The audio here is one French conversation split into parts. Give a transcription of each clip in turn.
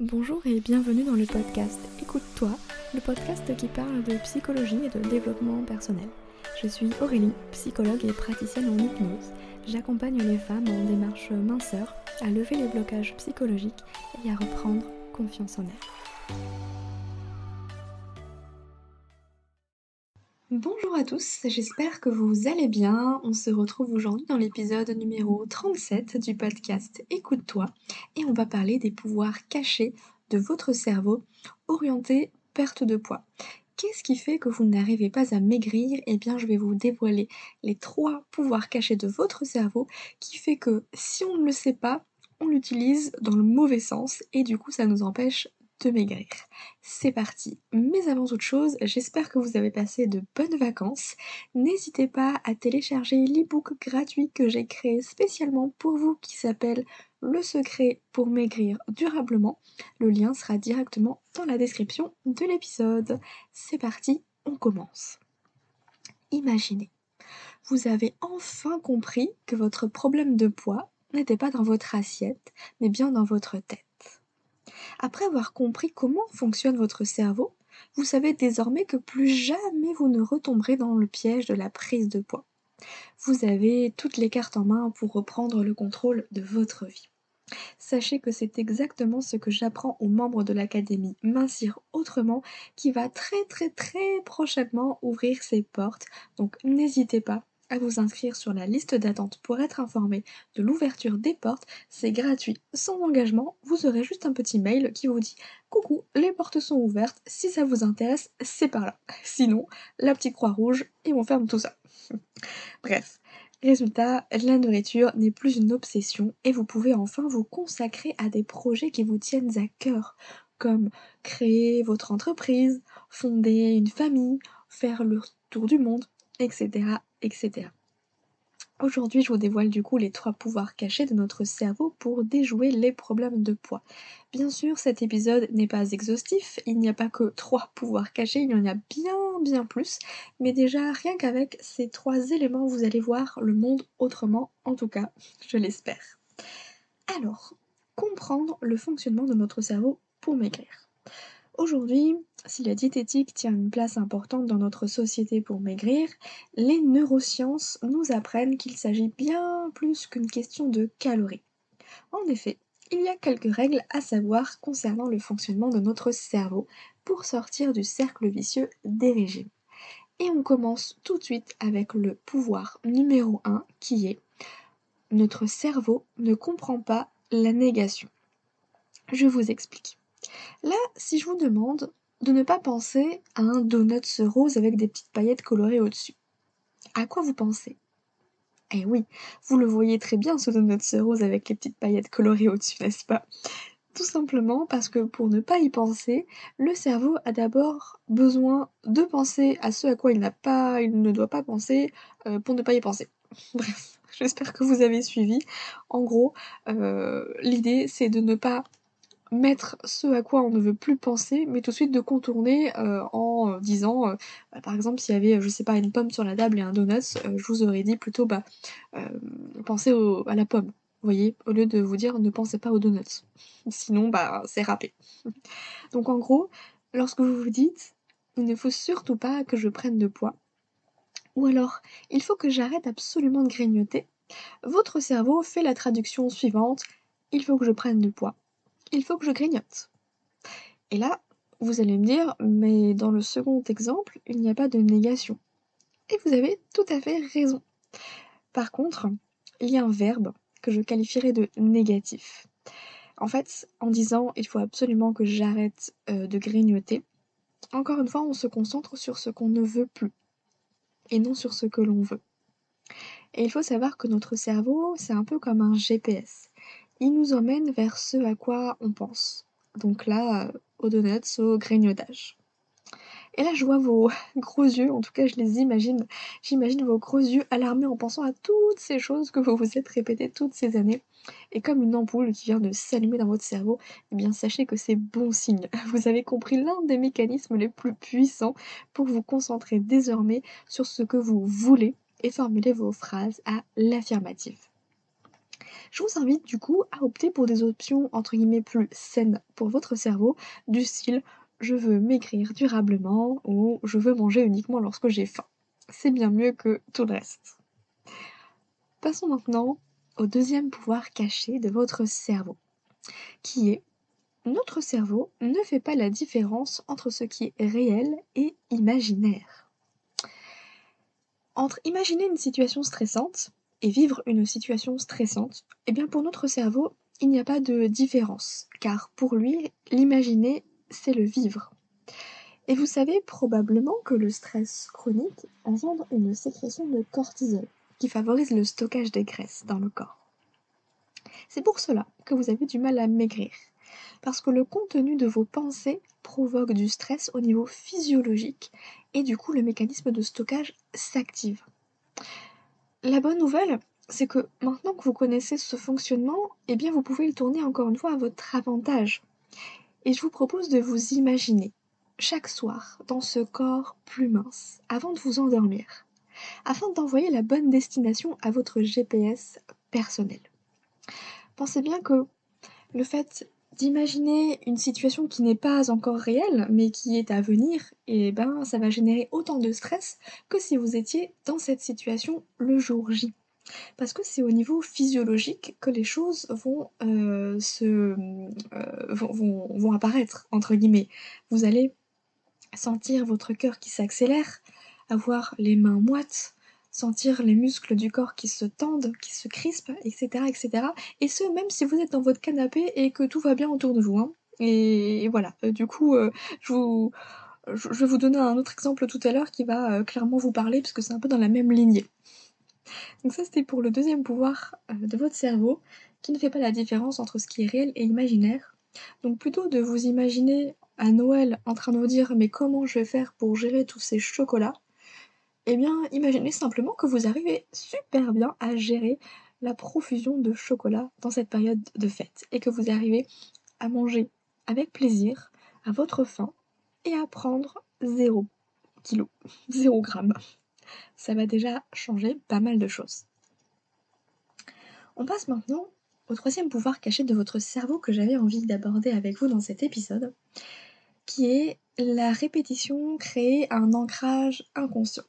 Bonjour et bienvenue dans le podcast Écoute-toi, le podcast qui parle de psychologie et de développement personnel. Je suis Aurélie, psychologue et praticienne en hypnose. J'accompagne les femmes en démarche minceur à lever les blocages psychologiques et à reprendre confiance en elles. Bonjour à tous, j'espère que vous allez bien. On se retrouve aujourd'hui dans l'épisode numéro 37 du podcast Écoute-toi et on va parler des pouvoirs cachés de votre cerveau orienté perte de poids. Qu'est-ce qui fait que vous n'arrivez pas à maigrir? Eh bien, je vais vous dévoiler les trois pouvoirs cachés de votre cerveau qui fait que si on ne le sait pas, on l'utilise dans le mauvais sens et du coup ça nous empêche maigrir. C'est parti. Mais avant toute chose, j'espère que vous avez passé de bonnes vacances. N'hésitez pas à télécharger l'ebook gratuit que j'ai créé spécialement pour vous qui s'appelle Le secret pour maigrir durablement. Le lien sera directement dans la description de l'épisode. C'est parti, on commence. Imaginez, vous avez enfin compris que votre problème de poids n'était pas dans votre assiette, mais bien dans votre tête. Après avoir compris comment fonctionne votre cerveau, vous savez désormais que plus jamais vous ne retomberez dans le piège de la prise de poids. Vous avez toutes les cartes en main pour reprendre le contrôle de votre vie. Sachez que c'est exactement ce que j'apprends aux membres de l'académie Mincir autrement qui va très très très prochainement ouvrir ses portes. Donc n'hésitez pas à vous inscrire sur la liste d'attente pour être informé de l'ouverture des portes. C'est gratuit, sans engagement. Vous aurez juste un petit mail qui vous dit Coucou, les portes sont ouvertes. Si ça vous intéresse, c'est par là. Sinon, la petite croix rouge et on ferme tout ça. Bref. Résultat, la nourriture n'est plus une obsession et vous pouvez enfin vous consacrer à des projets qui vous tiennent à cœur, comme créer votre entreprise, fonder une famille, faire le tour du monde, etc. etc. Aujourd'hui, je vous dévoile du coup les trois pouvoirs cachés de notre cerveau pour déjouer les problèmes de poids. Bien sûr, cet épisode n'est pas exhaustif, il n'y a pas que trois pouvoirs cachés, il y en a bien bien plus, mais déjà rien qu'avec ces trois éléments, vous allez voir le monde autrement, en tout cas, je l'espère. Alors, comprendre le fonctionnement de notre cerveau pour maigrir. Aujourd'hui, si la diététique tient une place importante dans notre société pour maigrir, les neurosciences nous apprennent qu'il s'agit bien plus qu'une question de calories. En effet, il y a quelques règles à savoir concernant le fonctionnement de notre cerveau pour sortir du cercle vicieux des régimes. Et on commence tout de suite avec le pouvoir numéro 1 qui est notre cerveau ne comprend pas la négation. Je vous explique. Là, si je vous demande de ne pas penser à un donut rose avec des petites paillettes colorées au-dessus, à quoi vous pensez? Eh oui, vous le voyez très bien ce donut rose avec les petites paillettes colorées au-dessus, n'est-ce pas? Tout simplement parce que pour ne pas y penser, le cerveau a d'abord besoin de penser à ce à quoi il n'a pas, il ne doit pas penser euh, pour ne pas y penser. Bref, j'espère que vous avez suivi. En gros, euh, l'idée c'est de ne pas mettre ce à quoi on ne veut plus penser, mais tout de suite de contourner euh, en euh, disant, euh, bah, par exemple, s'il y avait, je sais pas, une pomme sur la table et un donut, je vous aurais dit plutôt, bah, pensez à la pomme, voyez, au lieu de vous dire ne pensez pas aux donuts. Sinon, bah, c'est râpé. Donc en gros, lorsque vous vous dites, il ne faut surtout pas que je prenne de poids, ou alors, il faut que j'arrête absolument de grignoter, votre cerveau fait la traduction suivante, il faut que je prenne de poids il faut que je grignote. Et là, vous allez me dire, mais dans le second exemple, il n'y a pas de négation. Et vous avez tout à fait raison. Par contre, il y a un verbe que je qualifierais de négatif. En fait, en disant il faut absolument que j'arrête euh, de grignoter, encore une fois, on se concentre sur ce qu'on ne veut plus et non sur ce que l'on veut. Et il faut savoir que notre cerveau, c'est un peu comme un GPS il nous emmène vers ce à quoi on pense. Donc là, aux donuts, au grignotage. Et là, je vois vos gros yeux, en tout cas, je les imagine. J'imagine vos gros yeux alarmés en pensant à toutes ces choses que vous vous êtes répétées toutes ces années. Et comme une ampoule qui vient de s'allumer dans votre cerveau, eh bien, sachez que c'est bon signe. Vous avez compris l'un des mécanismes les plus puissants pour vous concentrer désormais sur ce que vous voulez et formuler vos phrases à l'affirmative. Je vous invite du coup à opter pour des options entre guillemets plus saines pour votre cerveau, du style je veux maigrir durablement ou je veux manger uniquement lorsque j'ai faim. C'est bien mieux que tout le reste. Passons maintenant au deuxième pouvoir caché de votre cerveau, qui est notre cerveau ne fait pas la différence entre ce qui est réel et imaginaire. Entre imaginer une situation stressante et vivre une situation stressante, eh bien pour notre cerveau, il n'y a pas de différence, car pour lui, l'imaginer, c'est le vivre. Et vous savez probablement que le stress chronique engendre une sécrétion de cortisol, qui favorise le stockage des graisses dans le corps. C'est pour cela que vous avez du mal à maigrir, parce que le contenu de vos pensées provoque du stress au niveau physiologique, et du coup le mécanisme de stockage s'active. La bonne nouvelle, c'est que maintenant que vous connaissez ce fonctionnement, eh bien vous pouvez le tourner encore une fois à votre avantage. Et je vous propose de vous imaginer chaque soir dans ce corps plus mince avant de vous endormir, afin d'envoyer la bonne destination à votre GPS personnel. Pensez bien que le fait d'imaginer une situation qui n'est pas encore réelle, mais qui est à venir, et eh ben ça va générer autant de stress que si vous étiez dans cette situation le jour J. Parce que c'est au niveau physiologique que les choses vont, euh, se, euh, vont, vont apparaître, entre guillemets. Vous allez sentir votre cœur qui s'accélère, avoir les mains moites, sentir les muscles du corps qui se tendent, qui se crispent, etc., etc. Et ce, même si vous êtes dans votre canapé et que tout va bien autour de vous. Hein. Et, voilà, euh, du coup, euh, je, vais vous donner un autre exemple tout à l'heure qui va euh, clairement vous parler, puisque c'est un peu dans la même lignée. Donc ça, c'était pour le deuxième pouvoir de votre cerveau, qui ne fait pas la différence entre ce qui est réel et imaginaire. Donc plutôt de vous imaginer à Noël en train de vous dire mais comment je vais faire pour gérer tous ces chocolats eh bien, imaginez simplement que vous arrivez super bien à gérer la profusion de chocolat dans cette période de fête et que vous arrivez à manger avec plaisir, à votre faim et à prendre 0 kg, 0 gramme. Ça va déjà changer pas mal de choses. On passe maintenant au troisième pouvoir caché de votre cerveau que j'avais envie d'aborder avec vous dans cet épisode, qui est la répétition crée un ancrage inconscient.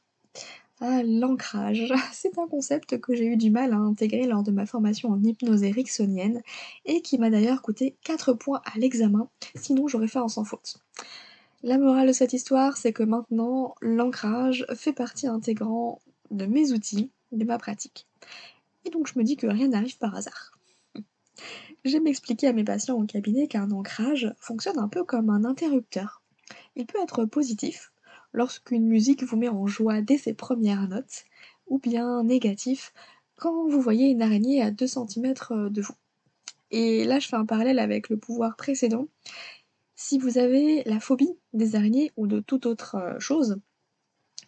Ah, l'ancrage. C'est un concept que j'ai eu du mal à intégrer lors de ma formation en hypnose ericksonienne et qui m'a d'ailleurs coûté 4 points à l'examen, sinon j'aurais fait un sans faute. La morale de cette histoire, c'est que maintenant, l'ancrage fait partie intégrante de mes outils, de ma pratique. Et donc je me dis que rien n'arrive par hasard. J'aime expliquer à mes patients au cabinet qu'un ancrage fonctionne un peu comme un interrupteur. Il peut être positif, lorsqu'une musique vous met en joie dès ses premières notes, ou bien négatif quand vous voyez une araignée à 2 cm de vous. Et là, je fais un parallèle avec le pouvoir précédent. Si vous avez la phobie des araignées ou de toute autre euh, chose,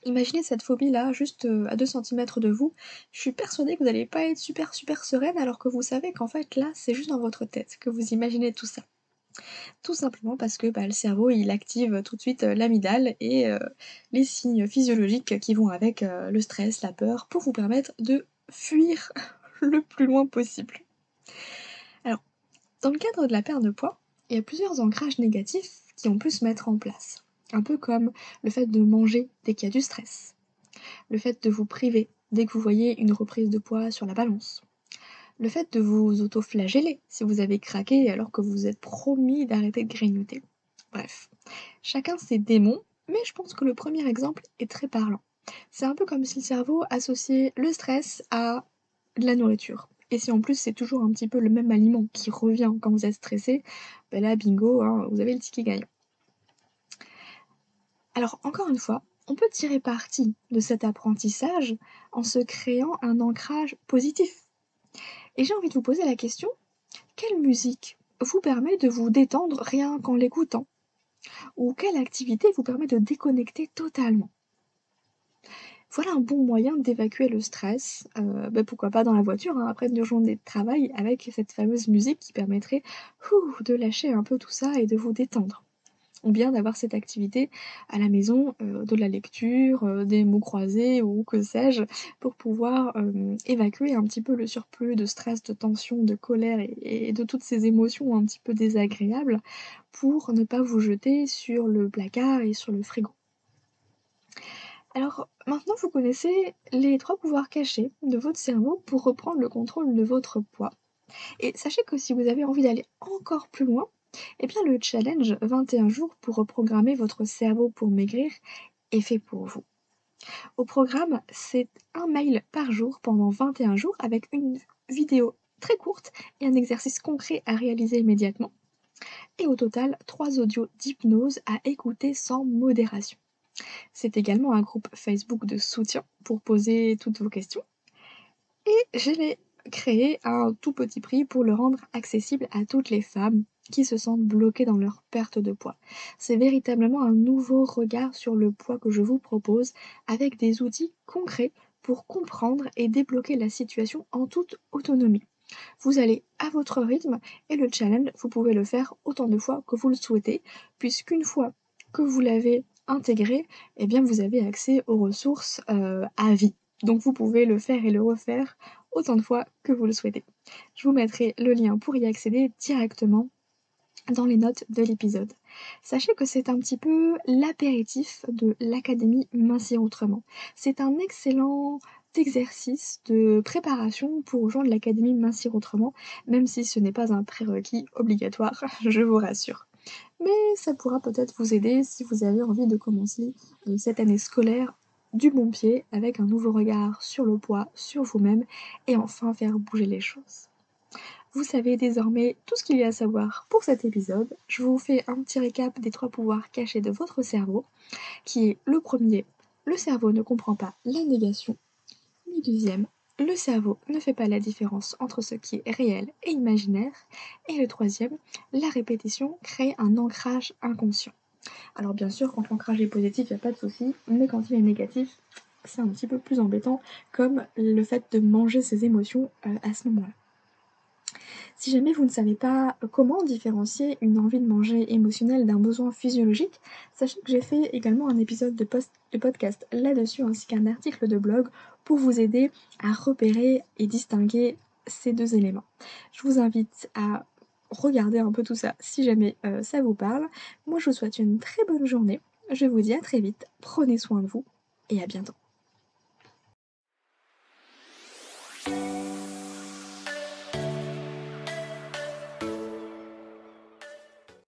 imaginez cette phobie-là juste euh, à 2 cm de vous. Je suis persuadée que vous n'allez pas être super super sereine alors que vous savez qu'en fait là, c'est juste dans votre tête que vous imaginez tout ça. Tout simplement parce que bah, le cerveau il active tout de suite euh, l'amygdale et euh, les signes physiologiques qui vont avec euh, le stress, la peur, pour vous permettre de fuir le plus loin possible. Alors, dans le cadre de la perte de poids, il y a plusieurs ancrages négatifs qui ont pu se mettre en place. Un peu comme le fait de manger dès qu'il y a du stress, le fait de vous priver dès que vous voyez une reprise de poids sur la balance, le fait de vous auto-flageller si vous avez craqué alors que vous êtes promis d'arrêter de grignoter. Bref, chacun ses démons, mais je pense que le premier exemple est très parlant. C'est un peu comme si le cerveau associait le stress à de la nourriture. Et si en plus c'est toujours un petit peu le même aliment qui revient quand vous êtes stressé, ben là bingo, hein, vous avez le ticket gagnant. Alors encore une fois, on peut tirer parti de cet apprentissage en se créant un ancrage positif et j'ai envie de vous poser la question, quelle musique vous permet de vous détendre rien qu'en l'écoutant? Ou quelle activité vous permet de déconnecter totalement? Voilà un bon moyen d'évacuer le stress, euh, bah, pourquoi pas dans la voiture, hein, après une journée de travail, avec cette fameuse musique qui permettrait de lâcher un peu tout ça et de vous détendre. Bien d'avoir cette activité à la maison, heu, de la lecture, heu, des mots croisés ou que sais-je, pour pouvoir, hem, évacuer un petit peu le surplus de stress, de tension, de colère et de toutes ces émotions un petit peu désagréables, pour ne pas vous jeter sur le placard et sur le frigo. Alors maintenant vous connaissez les 3 pouvoirs cachés de votre cerveau pour reprendre le contrôle de votre poids et sachez que si vous avez envie d'aller encore plus loin, eh bien le challenge 21 jours pour reprogrammer votre cerveau pour maigrir est fait pour vous. Au programme, c'est un mail par jour pendant 21 jours avec une vidéo très courte et un exercice concret à réaliser immédiatement. Et au total, 3 audios d'hypnose à écouter sans modération. C'est également un groupe Facebook de soutien pour poser toutes vos questions. Et je l'ai créé à un tout petit prix pour le rendre accessible à toutes les femmes qui se sentent bloquées dans leur perte de poids. C'est véritablement un nouveau regard sur le poids que je vous propose avec des outils concrets pour comprendre et débloquer la situation en toute autonomie. Vous allez à votre rythme et le challenge, vous pouvez le faire autant de fois que vous le souhaitez, puisqu'une fois que vous l'avez intégré, eh bien vous avez accès aux ressources euh, à vie. Donc vous pouvez le faire et le refaire autant de fois que vous le souhaitez. Je vous mettrai le lien pour y accéder directement dans les notes de l'épisode. Sachez que c'est un petit peu l'apéritif de l'Académie Mincir Autrement. C'est un excellent exercice de préparation pour rejoindre l'Académie Mincir Autrement, même si ce n'est pas un prérequis obligatoire, je vous rassure. Mais ça pourra peut-être vous aider si vous avez envie de commencer euh, cette année scolaire du bon pied avec un nouveau regard sur le poids, sur vous-même et enfin faire bouger les choses. Vous savez désormais tout ce qu'il y a à savoir pour cet épisode. Je vous fais un petit récap des trois pouvoirs cachés de votre cerveau, qui est le premier, le cerveau ne comprend pas la négation. Le deuxième, le cerveau ne fait pas la différence entre ce qui est réel et imaginaire. Et le troisième, la répétition crée un ancrage inconscient. Alors bien sûr, quand l'ancrage est positif, il n'y a pas de souci, mais quand il est négatif, c'est un petit peu plus embêtant, comme le fait de manger ses émotions euh, à ce moment-là. Si jamais vous ne savez pas comment différencier une envie de manger émotionnelle d'un besoin physiologique, sachez que j'ai fait également un épisode de, de podcast là-dessus ainsi qu'un article de blog pour vous aider à repérer et distinguer ces deux éléments. Je vous invite à regardez un peu tout ça si jamais euh, ça vous parle. Moi je vous souhaite une très bonne journée. Je vous dis à très vite. Prenez soin de vous et à bientôt.